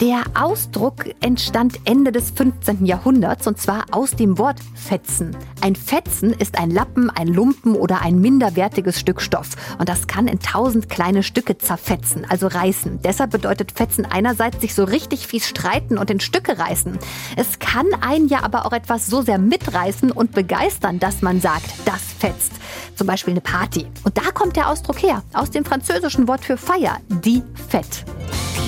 Der Ausdruck entstand Ende des 15. Jahrhunderts und zwar aus dem Wort Fetzen. Ein Fetzen ist ein Lappen, ein Lumpen oder ein minderwertiges Stück Stoff. Und das kann in tausend kleine Stücke zerfetzen, also reißen. Deshalb bedeutet Fetzen einerseits sich so richtig fies streiten und in Stücke reißen. Es kann einen ja aber auch etwas so sehr mitreißen und begeistern, dass man sagt, das fetzt. Zum Beispiel eine Party. Und da kommt der Ausdruck her, aus dem französischen Wort für Feier, die Fett.